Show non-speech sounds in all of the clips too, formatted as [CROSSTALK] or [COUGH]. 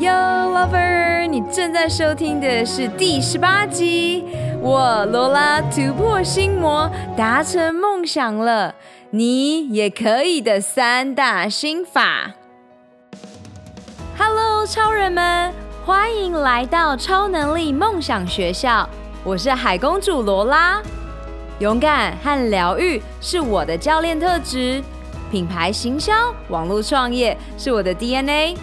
Yo lover，你正在收听的是第十八集。我罗拉突破心魔，达成梦想了，你也可以的三大心法。Hello，超人们，欢迎来到超能力梦想学校。我是海公主罗拉。勇敢和疗愈是我的教练特质，品牌行销、网络创业是我的 DNA。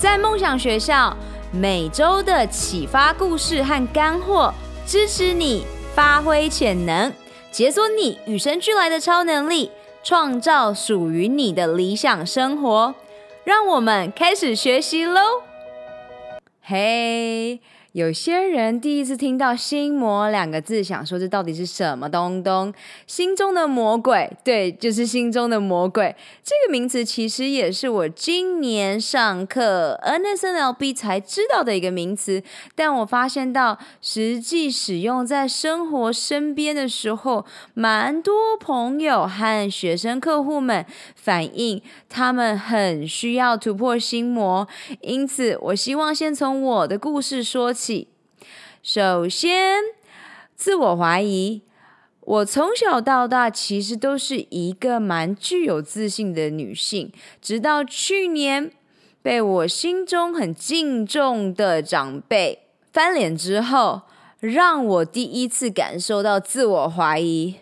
在梦想学校，每周的启发故事和干货，支持你发挥潜能，解锁你与生俱来的超能力，创造属于你的理想生活。让我们开始学习喽！嘿。有些人第一次听到“心魔”两个字，想说这到底是什么东东？心中的魔鬼，对，就是心中的魔鬼。这个名词其实也是我今年上课 NSNLB 才知道的一个名词，但我发现到实际使用在生活身边的时候，蛮多朋友和学生客户们反映，他们很需要突破心魔。因此，我希望先从我的故事说起。首先，自我怀疑。我从小到大其实都是一个蛮具有自信的女性，直到去年被我心中很敬重的长辈翻脸之后，让我第一次感受到自我怀疑。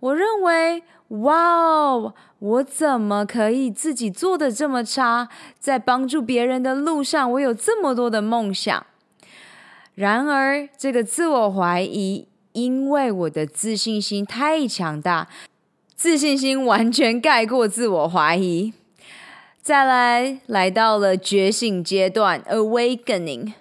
我认为，哇哦，我怎么可以自己做的这么差？在帮助别人的路上，我有这么多的梦想。然而，这个自我怀疑，因为我的自信心太强大，自信心完全盖过自我怀疑。再来，来到了觉醒阶段 （awakening）。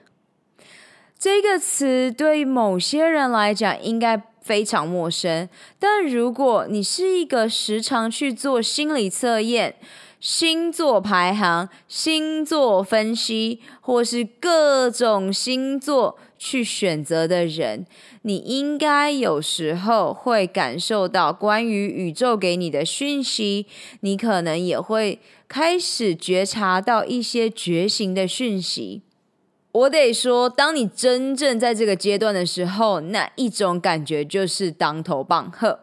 这个词对某些人来讲应该非常陌生，但如果你是一个时常去做心理测验，星座排行、星座分析，或是各种星座去选择的人，你应该有时候会感受到关于宇宙给你的讯息，你可能也会开始觉察到一些觉醒的讯息。我得说，当你真正在这个阶段的时候，那一种感觉就是当头棒喝。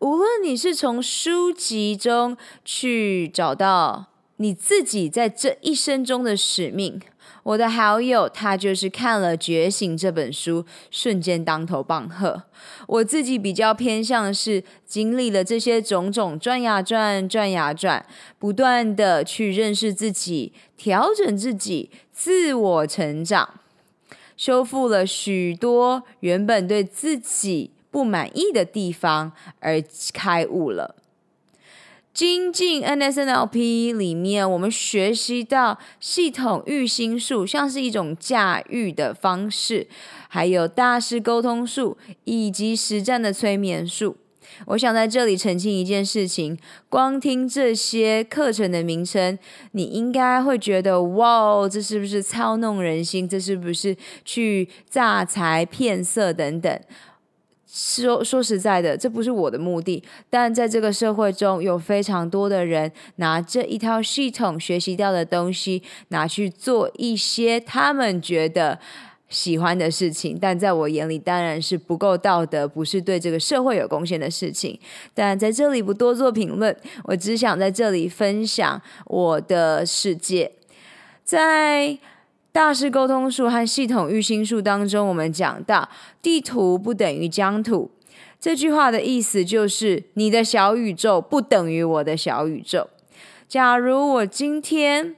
无论你是从书籍中去找到你自己在这一生中的使命，我的好友他就是看了《觉醒》这本书，瞬间当头棒喝。我自己比较偏向是经历了这些种种转呀转，转呀转，不断的去认识自己，调整自己，自我成长，修复了许多原本对自己。不满意的地方而开悟了。精进 NSNLP 里面，我们学习到系统育心术，像是一种驾驭的方式，还有大师沟通术以及实战的催眠术。我想在这里澄清一件事情：光听这些课程的名称，你应该会觉得哇，这是不是操弄人心？这是不是去诈财骗色等等？说说实在的，这不是我的目的。但在这个社会中，有非常多的人拿这一套系统学习到的东西，拿去做一些他们觉得喜欢的事情。但在我眼里，当然是不够道德，不是对这个社会有贡献的事情。但在这里不多做评论，我只想在这里分享我的世界，在。大师沟通术和系统育心术当中，我们讲到地图不等于疆土。这句话的意思就是，你的小宇宙不等于我的小宇宙。假如我今天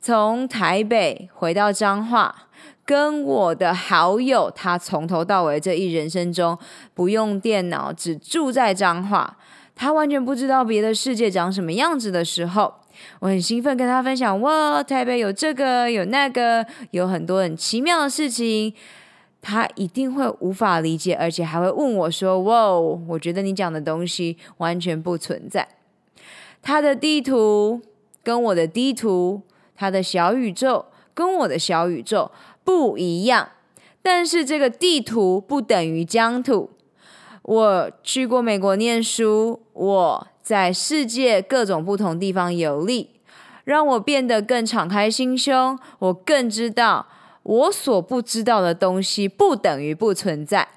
从台北回到彰化，跟我的好友他从头到尾这一人生中不用电脑，只住在彰化，他完全不知道别的世界长什么样子的时候。我很兴奋跟他分享，哇，台北有这个有那个，有很多很奇妙的事情。他一定会无法理解，而且还会问我说：“哇，我觉得你讲的东西完全不存在。”他的地图跟我的地图，他的小宇宙跟我的小宇宙不一样，但是这个地图不等于疆土。我去过美国念书，我。在世界各种不同地方游历，让我变得更敞开心胸。我更知道，我所不知道的东西不等于不存在。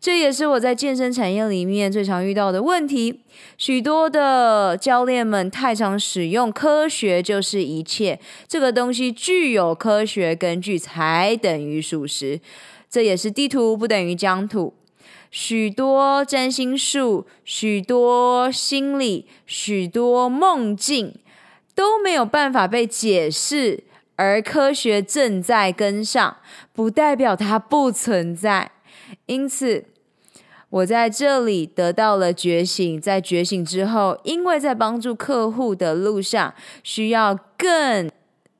这也是我在健身产业里面最常遇到的问题。许多的教练们太常使用“科学就是一切”这个东西，具有科学根据才等于属实。这也是地图不等于疆土。许多占星术、许多心理、许多梦境都没有办法被解释，而科学正在跟上，不代表它不存在。因此，我在这里得到了觉醒，在觉醒之后，因为在帮助客户的路上，需要更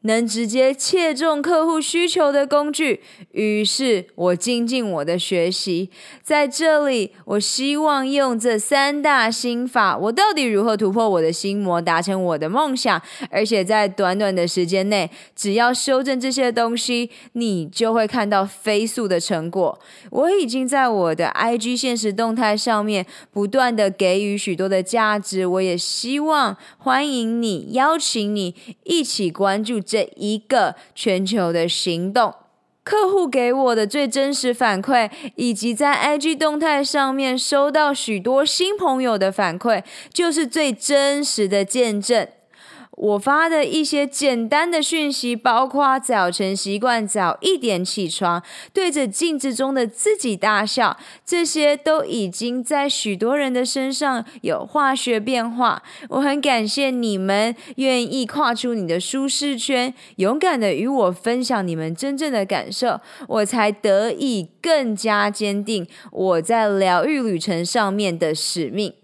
能直接切中客户需求的工具，于是我精进我的学习。在这里，我希望用这三大心法，我到底如何突破我的心魔，达成我的梦想？而且在短短的时间内，只要修正这些东西，你就会看到飞速的成果。我已经在我的 IG 现实动态上面不断的给予许多的价值，我也希望欢迎你，邀请你一起关注。这一个全球的行动，客户给我的最真实反馈，以及在 IG 动态上面收到许多新朋友的反馈，就是最真实的见证。我发的一些简单的讯息，包括早晨习惯早一点起床，对着镜子中的自己大笑，这些都已经在许多人的身上有化学变化。我很感谢你们愿意跨出你的舒适圈，勇敢的与我分享你们真正的感受，我才得以更加坚定我在疗愈旅程上面的使命。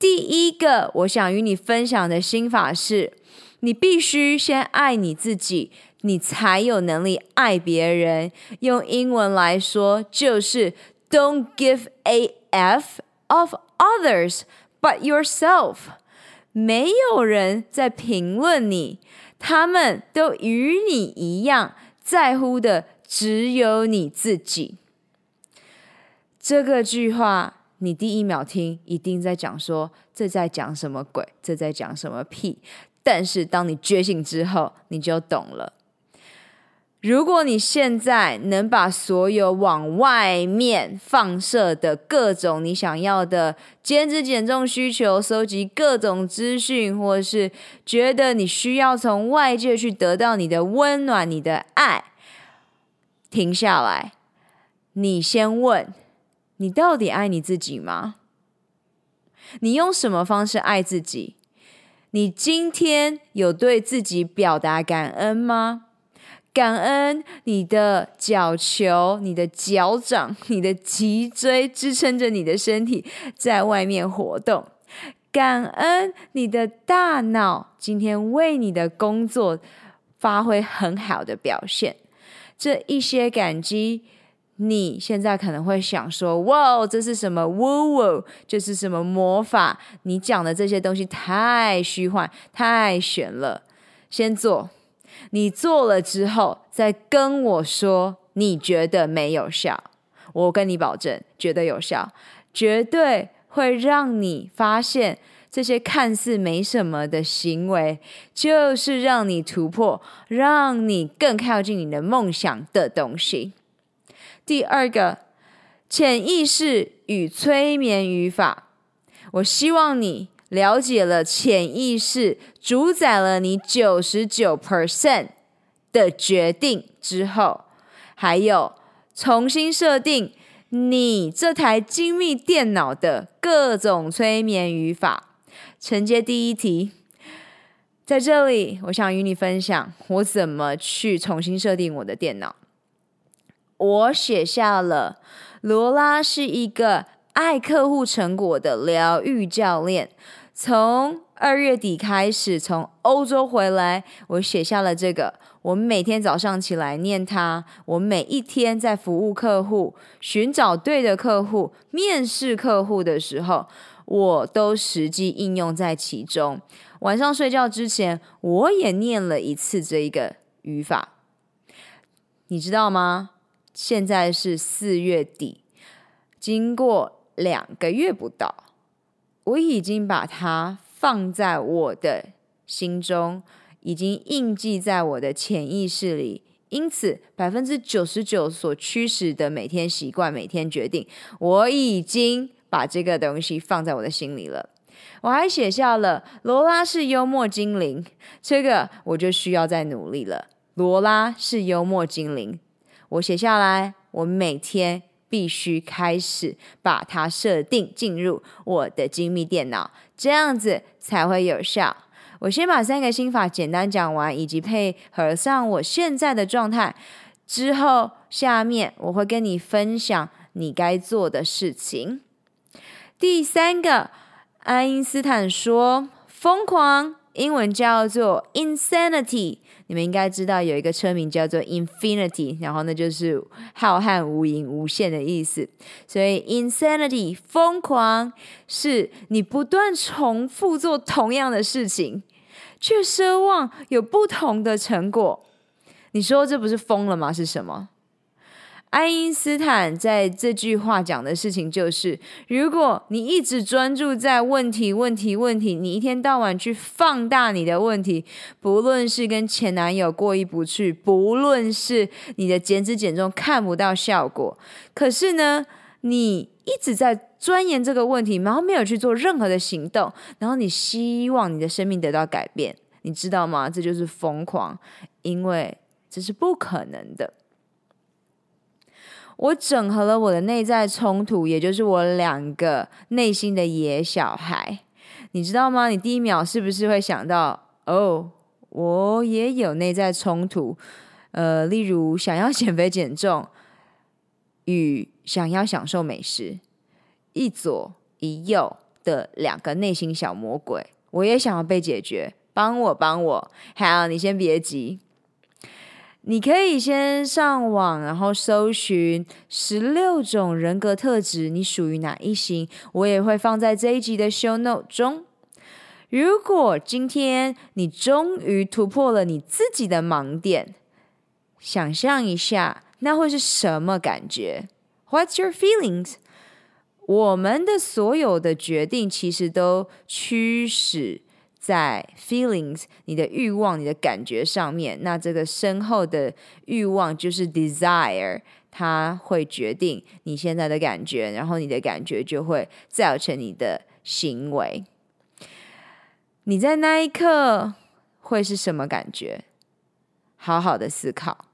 第一个，我想与你分享的心法是：你必须先爱你自己，你才有能力爱别人。用英文来说，就是 Don't give a f of others but yourself。没有人在评论你，他们都与你一样在乎的只有你自己。这个句话。你第一秒听一定在讲说，这在讲什么鬼？这在讲什么屁？但是当你觉醒之后，你就懂了。如果你现在能把所有往外面放射的各种你想要的减脂减重需求，收集各种资讯，或是觉得你需要从外界去得到你的温暖、你的爱，停下来，你先问。你到底爱你自己吗？你用什么方式爱自己？你今天有对自己表达感恩吗？感恩你的脚球、你的脚掌、你的脊椎支撑着你的身体在外面活动。感恩你的大脑今天为你的工作发挥很好的表现。这一些感激。你现在可能会想说：“哇，这是什么？呜呜，这是什么魔法？你讲的这些东西太虚幻、太玄了。”先做，你做了之后再跟我说你觉得没有效。我跟你保证，绝对有效，绝对会让你发现这些看似没什么的行为，就是让你突破、让你更靠近你的梦想的东西。第二个，潜意识与催眠语法。我希望你了解了潜意识主宰了你九十九 percent 的决定之后，还有重新设定你这台精密电脑的各种催眠语法。承接第一题，在这里，我想与你分享我怎么去重新设定我的电脑。我写下了，罗拉是一个爱客户成果的疗愈教练。从二月底开始，从欧洲回来，我写下了这个。我每天早上起来念它。我每一天在服务客户、寻找对的客户、面试客户的时候，我都实际应用在其中。晚上睡觉之前，我也念了一次这一个语法。你知道吗？现在是四月底，经过两个月不到，我已经把它放在我的心中，已经印记在我的潜意识里。因此，百分之九十九所驱使的每天习惯、每天决定，我已经把这个东西放在我的心里了。我还写下了罗拉是幽默精灵，这个我就需要再努力了。罗拉是幽默精灵，我写下来，我每天必须开始把它设定进入我的精密电脑，这样子才会有效。我先把三个心法简单讲完，以及配合上我现在的状态之后，下面我会跟你分享你该做的事情。第三个，爱因斯坦说：“疯狂，英文叫做 insanity。”你们应该知道有一个车名叫做 infinity，然后那就是浩瀚无垠、无限的意思。所以 insanity 疯狂是你不断重复做同样的事情，却奢望有不同的成果。你说这不是疯了吗？是什么？爱因斯坦在这句话讲的事情就是：如果你一直专注在问题、问题、问题，你一天到晚去放大你的问题，不论是跟前男友过意不去，不论是你的减脂减重看不到效果，可是呢，你一直在钻研这个问题，然后没有去做任何的行动，然后你希望你的生命得到改变，你知道吗？这就是疯狂，因为这是不可能的。我整合了我的内在冲突，也就是我两个内心的野小孩，你知道吗？你第一秒是不是会想到，哦，我也有内在冲突，呃，例如想要减肥减重与想要享受美食，一左一右的两个内心小魔鬼，我也想要被解决，帮我帮我，好，你先别急。你可以先上网，然后搜寻十六种人格特质，你属于哪一型？我也会放在这一集的 show note 中。如果今天你终于突破了你自己的盲点，想象一下，那会是什么感觉？What's your feelings？我们的所有的决定其实都驱使。在 feelings，你的欲望、你的感觉上面，那这个深厚的欲望就是 desire，它会决定你现在的感觉，然后你的感觉就会造成你的行为。你在那一刻会是什么感觉？好好的思考。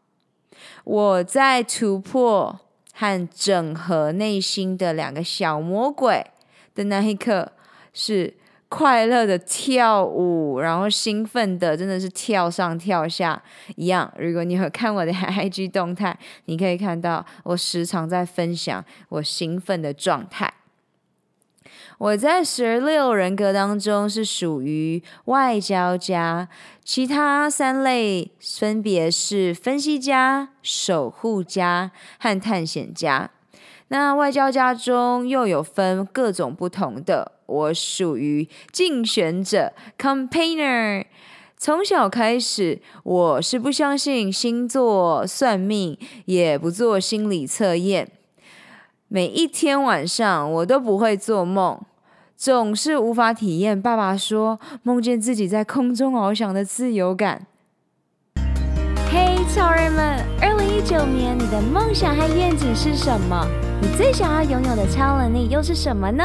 我在突破和整合内心的两个小魔鬼的那一刻是。快乐的跳舞，然后兴奋的真的是跳上跳下一样。如果你有看我的 [LAUGHS] IG 动态，你可以看到我时常在分享我兴奋的状态。我在十六人格当中是属于外交家，其他三类分别是分析家、守护家和探险家。那外交家中又有分各种不同的。我属于竞选者 （campaigner）。从小开始，我是不相信星座算命，也不做心理测验。每一天晚上，我都不会做梦，总是无法体验爸爸说梦见自己在空中翱翔的自由感。嘿，超人们！二零一九年，你的梦想和愿景是什么？你最想要拥有的超能力又是什么呢？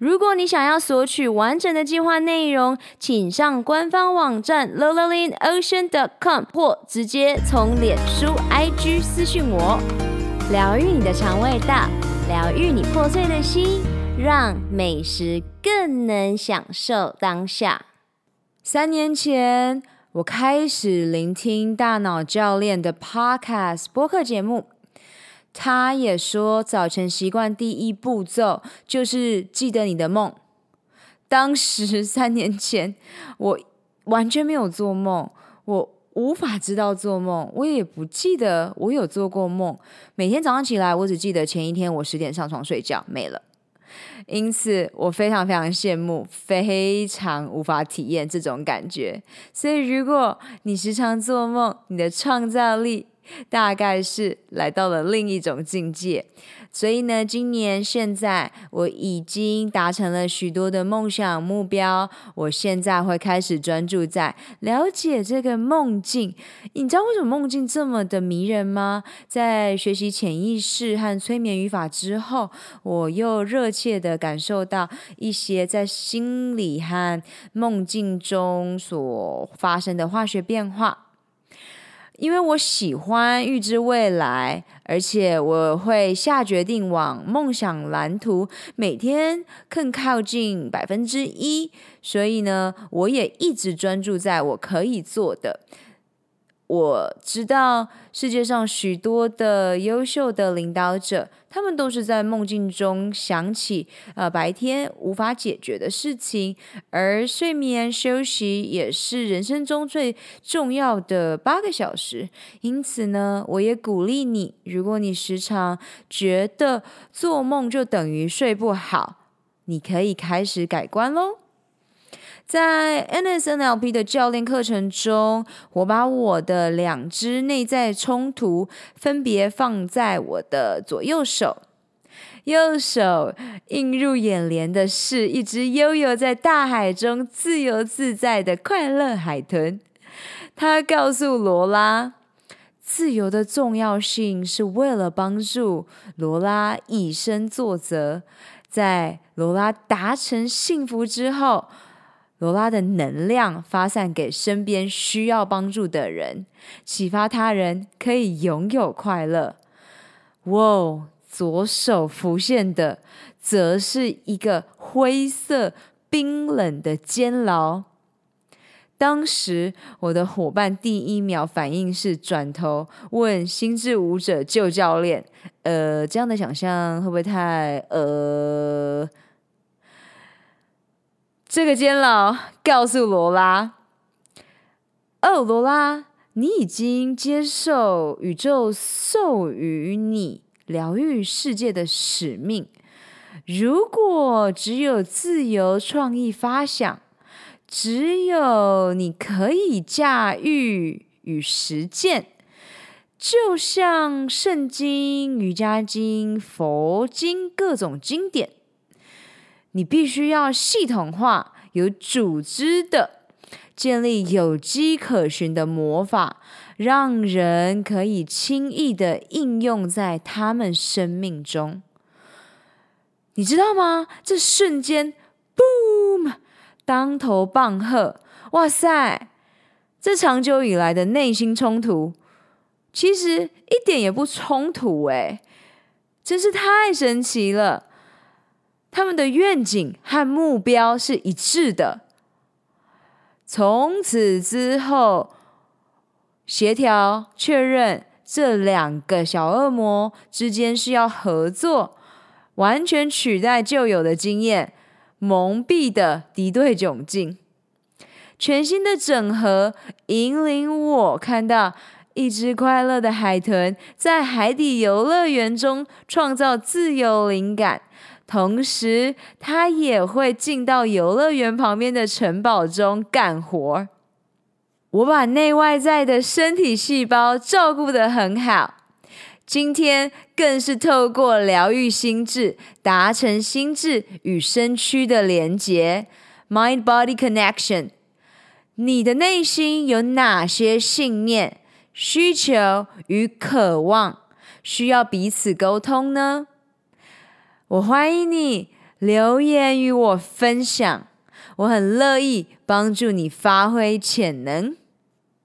如果你想要索取完整的计划内容，请上官方网站 l o l a l i n o c e a n c o m 或直接从脸书 IG 私讯我。疗愈你的肠胃道，疗愈你破碎的心，让美食更能享受当下。三年前，我开始聆听大脑教练的 Podcast 播客节目。他也说，早晨习惯第一步骤就是记得你的梦。当时 [LAUGHS] 三年前，我完全没有做梦，我无法知道做梦，我也不记得我有做过梦。每天早上起来，我只记得前一天我十点上床睡觉，没了。因此，我非常非常羡慕，非常无法体验这种感觉。所以，如果你时常做梦，你的创造力大概是来到了另一种境界。所以呢，今年现在我已经达成了许多的梦想目标。我现在会开始专注在了解这个梦境。你知道为什么梦境这么的迷人吗？在学习潜意识和催眠语法之后，我又热切的感受到一些在心理和梦境中所发生的化学变化。因为我喜欢预知未来，而且我会下决定往梦想蓝图每天更靠近百分之一，所以呢，我也一直专注在我可以做的。我知道世界上许多的优秀的领导者，他们都是在梦境中想起呃白天无法解决的事情，而睡眠休息也是人生中最重要的八个小时。因此呢，我也鼓励你，如果你时常觉得做梦就等于睡不好，你可以开始改观喽。在 NSNLP 的教练课程中，我把我的两只内在冲突分别放在我的左右手。右手映入眼帘的是一只悠游在大海中、自由自在的快乐海豚。他告诉罗拉，自由的重要性是为了帮助罗拉以身作则。在罗拉达成幸福之后，罗拉的能量发散给身边需要帮助的人，启发他人可以拥有快乐。哇，左手浮现的则是一个灰色冰冷的监牢。当时我的伙伴第一秒反应是转头问心智舞者旧教练：“呃，这样的想象会不会太……呃？”这个监牢告诉罗拉：“哦，罗拉，你已经接受宇宙授予你疗愈世界的使命。如果只有自由创意发想，只有你可以驾驭与实践，就像圣经、瑜伽经、佛经各种经典。”你必须要系统化、有组织的建立有迹可循的魔法，让人可以轻易的应用在他们生命中。你知道吗？这瞬间，boom，当头棒喝！哇塞，这长久以来的内心冲突，其实一点也不冲突诶，真是太神奇了。他们的愿景和目标是一致的。从此之后，协调确认这两个小恶魔之间是要合作，完全取代旧有的经验，蒙蔽的敌对窘境。全新的整合引领我看到一只快乐的海豚在海底游乐园中创造自由灵感。同时，他也会进到游乐园旁边的城堡中干活。我把内外在的身体细胞照顾得很好。今天更是透过疗愈心智，达成心智与身躯的连结 （Mind-Body Connection）。你的内心有哪些信念、需求与渴望，需要彼此沟通呢？我欢迎你留言与我分享，我很乐意帮助你发挥潜能。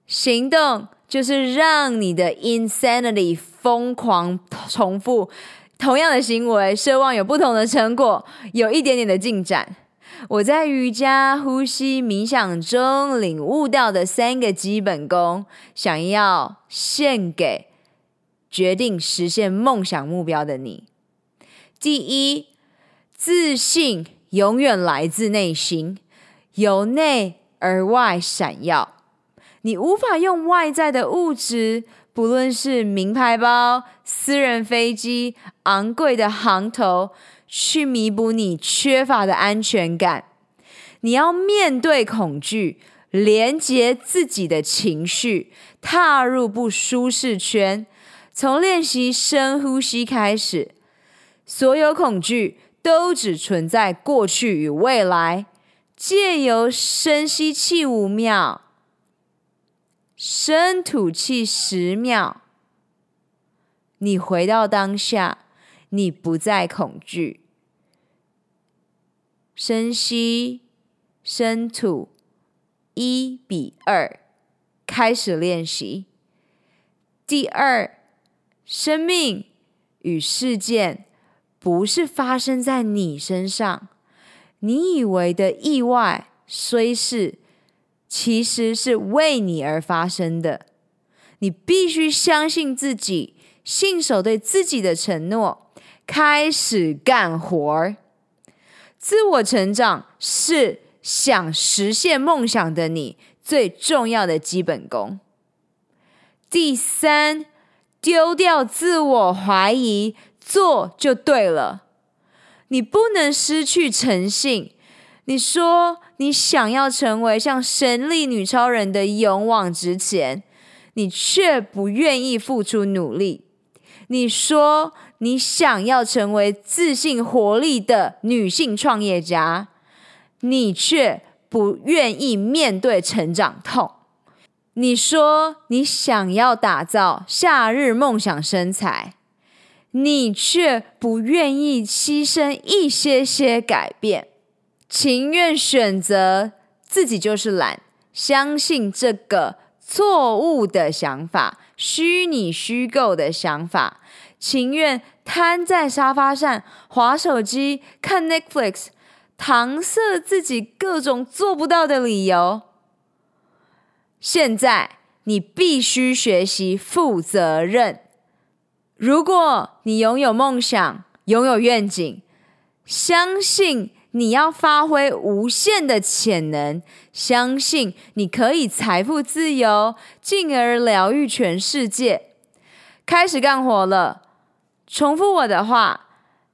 行动就是让你的 insanity 疯狂重复同样的行为，奢望有不同的成果，有一点点的进展。我在瑜伽、呼吸、冥想中领悟到的三个基本功，想要献给决定实现梦想目标的你。第一，自信永远来自内心，由内而外闪耀。你无法用外在的物质，不论是名牌包、私人飞机、昂贵的行头，去弥补你缺乏的安全感。你要面对恐惧，连接自己的情绪，踏入不舒适圈。从练习深呼吸开始，所有恐惧都只存在过去与未来。借由深吸气五秒。深吐气十秒，你回到当下，你不再恐惧。深吸，深吐，一比二，开始练习。第二，生命与事件不是发生在你身上，你以为的意外虽是。其实是为你而发生的，你必须相信自己，信守对自己的承诺，开始干活儿。自我成长是想实现梦想的你最重要的基本功。第三，丢掉自我怀疑，做就对了。你不能失去诚信。你说你想要成为像神力女超人的勇往直前，你却不愿意付出努力。你说你想要成为自信活力的女性创业家，你却不愿意面对成长痛。你说你想要打造夏日梦想身材，你却不愿意牺牲一些些改变。情愿选择自己就是懒，相信这个错误的想法，虚拟虚构的想法，情愿瘫在沙发上滑手机、看 Netflix，搪塞自己各种做不到的理由。现在你必须学习负责任。如果你拥有梦想，拥有愿景，相信。你要发挥无限的潜能，相信你可以财富自由，进而疗愈全世界。开始干活了，重复我的话，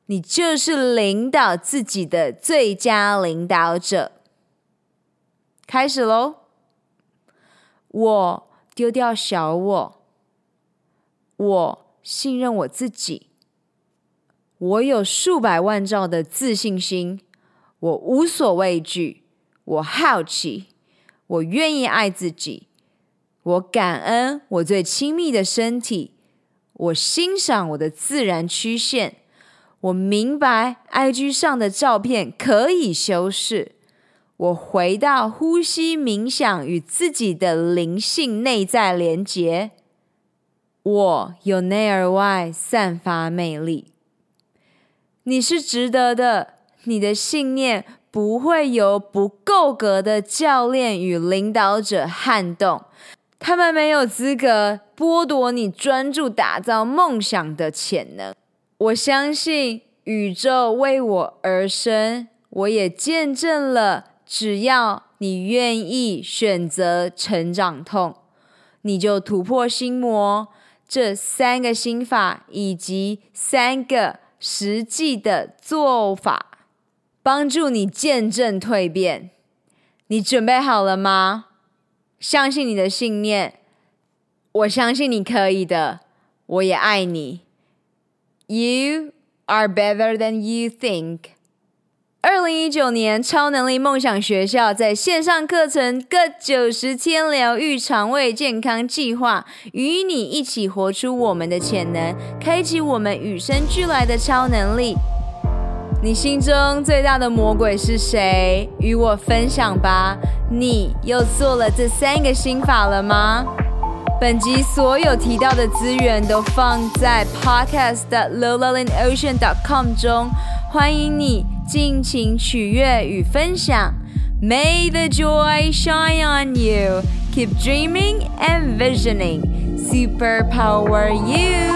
你就是领导自己的最佳领导者。开始喽！我丢掉小我，我信任我自己，我有数百万兆的自信心。我无所畏惧，我好奇，我愿意爱自己，我感恩我最亲密的身体，我欣赏我的自然曲线，我明白 IG 上的照片可以修饰，我回到呼吸冥想与自己的灵性内在连结，我由内而外散发魅力，你是值得的。你的信念不会由不够格的教练与领导者撼动，他们没有资格剥夺你专注打造梦想的潜能。我相信宇宙为我而生，我也见证了，只要你愿意选择成长痛，你就突破心魔。这三个心法以及三个实际的做法。帮助你见证蜕变，你准备好了吗？相信你的信念，我相信你可以的，我也爱你。You are better than you think。二零一九年超能力梦想学校在线上课程各九十天疗愈肠胃健康计划，与你一起活出我们的潜能，开启我们与生俱来的超能力。你心中最大的魔鬼是谁？与我分享吧。你又做了这三个心法了吗？本集所有提到的资源都放在 podcast.lolalinocean.com 中，欢迎你尽情取悦与分享。May the joy shine on you. Keep dreaming and visioning. Superpower you.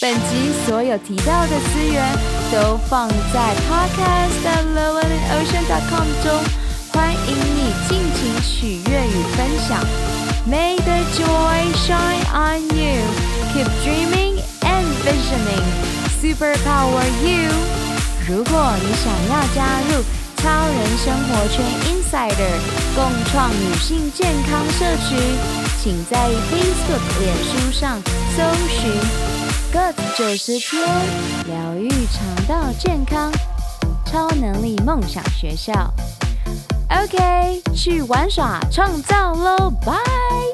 本集所有提到的资源都放在 podcast 的 lovelandocean.com 中，欢迎你尽情取悦与分享。May the joy shine on you. Keep dreaming and visioning. Superpower you. 如果你想要加入超人生活圈 Insider 共创女性健康社区，请在 Facebook、脸书上搜寻 “Good 九十天疗愈肠道健康超能力梦想学校”。OK，去玩耍创造喽！拜，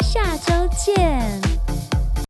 下周见。